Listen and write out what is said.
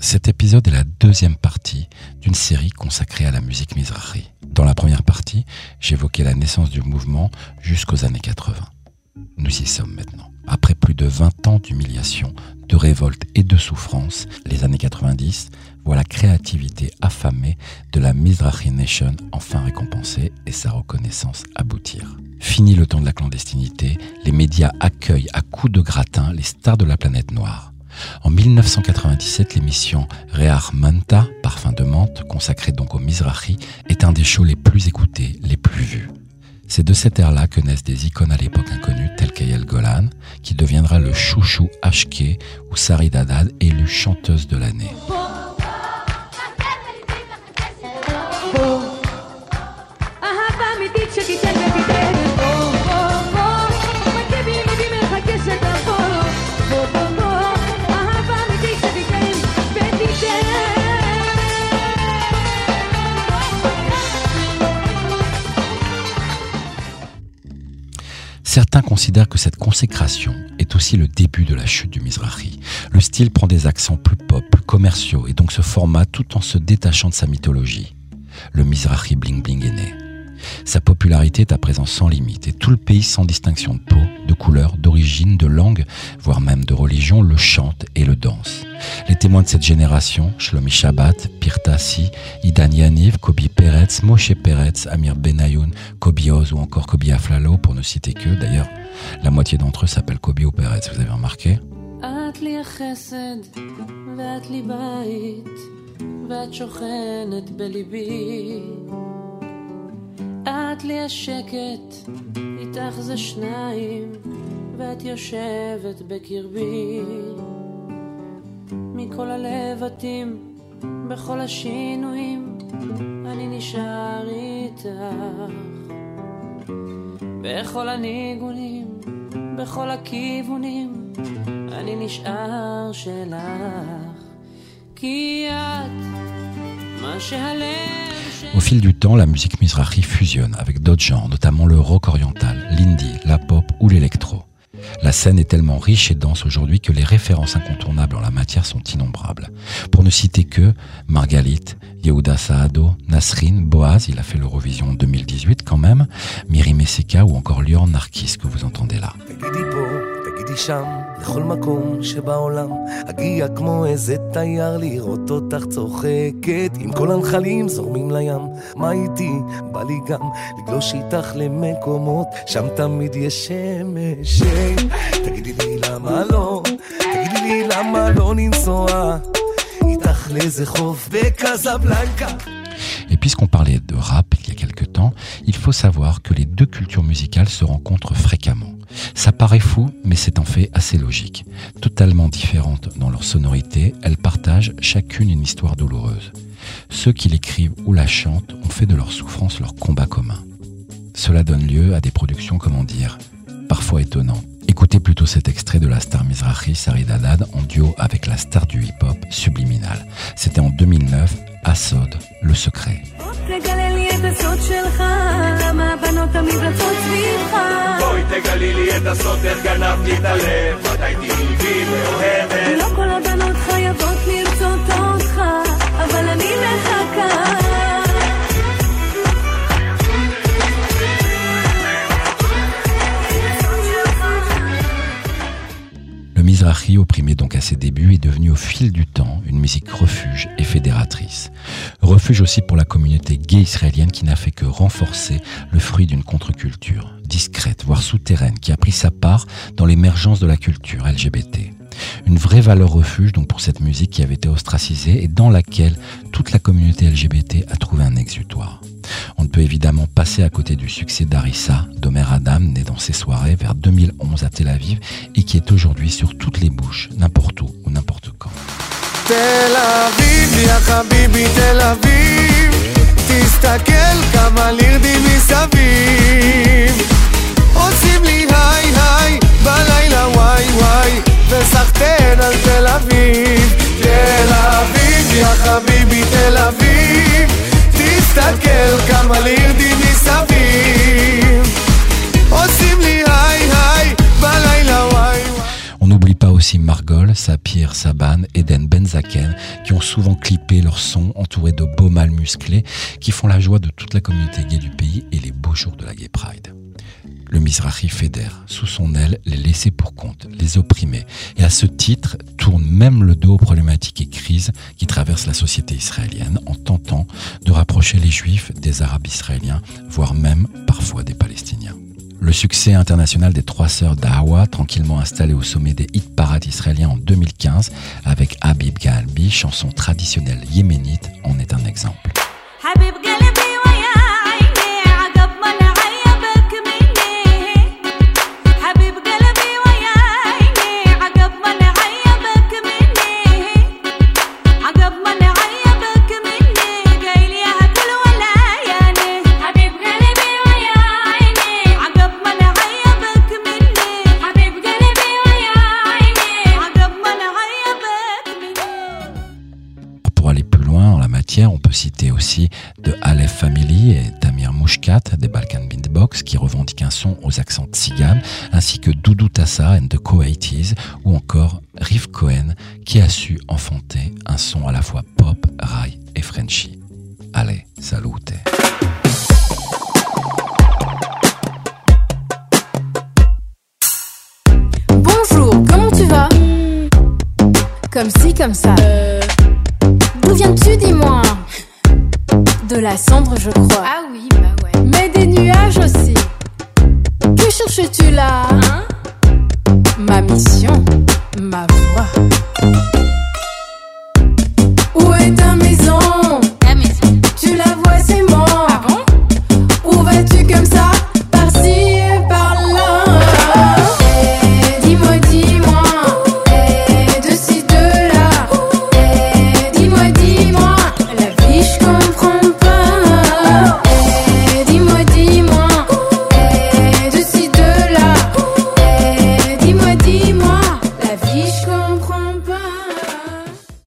Cet épisode est la deuxième partie d'une série consacrée à la musique Mizrahi. Dans la première partie, j'évoquais la naissance du mouvement jusqu'aux années 80. Nous y sommes maintenant. Après plus de 20 ans d'humiliation, de révolte et de souffrance, les années 90 voient la créativité affamée de la Mizrahi Nation enfin récompensée et sa reconnaissance aboutir. Fini le temps de la clandestinité, les médias accueillent à coups de gratin les stars de la planète noire. En 1997, l'émission Rear Manta, Parfum de menthe, consacrée donc au Mizrahi, est un des shows les plus écoutés, les plus vus. C'est de cette ère-là que naissent des icônes à l'époque inconnues telles qu'Ayel Golan, qui deviendra le chouchou HK ou Sari Dadad, élue chanteuse de l'année. Certains considèrent que cette consécration est aussi le début de la chute du Mizrahi. Le style prend des accents plus pop, plus commerciaux et donc se format tout en se détachant de sa mythologie. Le Mizrahi bling bling est né. Sa popularité est à présent sans limite et tout le pays sans distinction de peau, couleur, d'origine, de langue, voire même de religion, le chante et le danse. Les témoins de cette génération, Shlomi Shabbat, Pirtasi, Idan Yaniv, Kobi Peretz, Moshe Peretz, Amir Benayoun, Kobi Oz ou encore Kobi Aflalo, pour ne citer que. D'ailleurs, la moitié d'entre eux s'appellent Kobi ou Peretz, vous avez remarqué את לי השקט, איתך זה שניים, ואת יושבת בקרבי. מכל הלבטים, בכל השינויים, אני נשאר איתך. בכל הניגונים, בכל הכיוונים, אני נשאר שלך. כי את, מה שהלב... Au fil du temps, la musique Mizrahi fusionne avec d'autres genres, notamment le rock oriental, l'indie, la pop ou l'électro. La scène est tellement riche et dense aujourd'hui que les références incontournables en la matière sont innombrables. Pour ne citer que Margalit, Yehuda Saado, Nasrin, Boaz, il a fait l'Eurovision en 2018 quand même, Miri Messika ou encore Lior Narkis que vous entendez là. תגידי שם, לכל מקום שבעולם, אגיע כמו איזה תייר לראות אותך צוחקת, עם כל הנחלים זורמים לים, מה איתי? בא לי גם לגלוש איתך למקומות, שם תמיד יש שמש. תגידי לי למה לא, תגידי לי למה לא לנסוע איתך לאיזה חוף בקזבלנקה. Et puisqu'on parlait de rap il y a quelque temps, il faut savoir que les deux cultures musicales se rencontrent fréquemment. Ça paraît fou, mais c'est en fait assez logique. Totalement différentes dans leur sonorité, elles partagent chacune une histoire douloureuse. Ceux qui l'écrivent ou la chantent ont fait de leur souffrance leur combat commun. Cela donne lieu à des productions, comment dire, parfois étonnantes. Écoutez plutôt cet extrait de la star Mizrahi Sarid en duo avec la star du hip-hop Subliminal. C'était en 2009, Asod, Le Secret. περισσότερα για να μην τα λέω. Mizrahi, opprimé donc à ses débuts, est devenu au fil du temps une musique refuge et fédératrice. Refuge aussi pour la communauté gay israélienne qui n'a fait que renforcer le fruit d'une contre-culture, discrète, voire souterraine, qui a pris sa part dans l'émergence de la culture LGBT. Une vraie valeur refuge donc pour cette musique qui avait été ostracisée et dans laquelle toute la communauté LGBT a trouvé un exutoire. On ne peut évidemment passer à côté du succès d'Arissa, d'Omer Adam, né dans ses soirées vers 2011 à Tel Aviv et qui est aujourd'hui sur toutes les bouches, n'importe où ou n'importe quand. Tel Aviv, ya habibi, Tel Aviv, תסתכל כמה לירדים מסביב. עושים לי היי היי, בלילה וואי וואי, וסחטיין על תל אביב. תל אביב, יא חביבי, On n'oublie pas aussi Margol, Sapir, Saban, Eden Benza Saken, qui ont souvent clippé leur son entouré de beaux mâles musclés qui font la joie de toute la communauté gay du pays et les beaux jours de la Gay Pride. Le Mizrahi fédère sous son aile les laissés pour compte, les opprimés, et à ce titre tourne même le dos aux problématiques et crises qui traversent la société israélienne en tentant de rapprocher les juifs des arabes israéliens, voire même parfois des palestiniens. Le succès international des trois sœurs d'Awa, tranquillement installées au sommet des hit parades israéliens en 2015 avec Habib Galbi, chanson traditionnelle yéménite, en est un exemple. on Des Balkan Beatbox qui revendiquent un son aux accents tziganes, ainsi que Doudou Tassa and the Co-80s ou encore Riff Cohen qui a su enfanter un son à la fois pop, rail et frenchy. Allez, salute! Bonjour, comment tu vas? Comme si, comme ça. Euh, D'où viens-tu, dis-moi? De la cendre, je crois. Ah oui, bah ouais. Mais des nuages aussi. Que cherches-tu là? Hein? Ma mission, ma voix.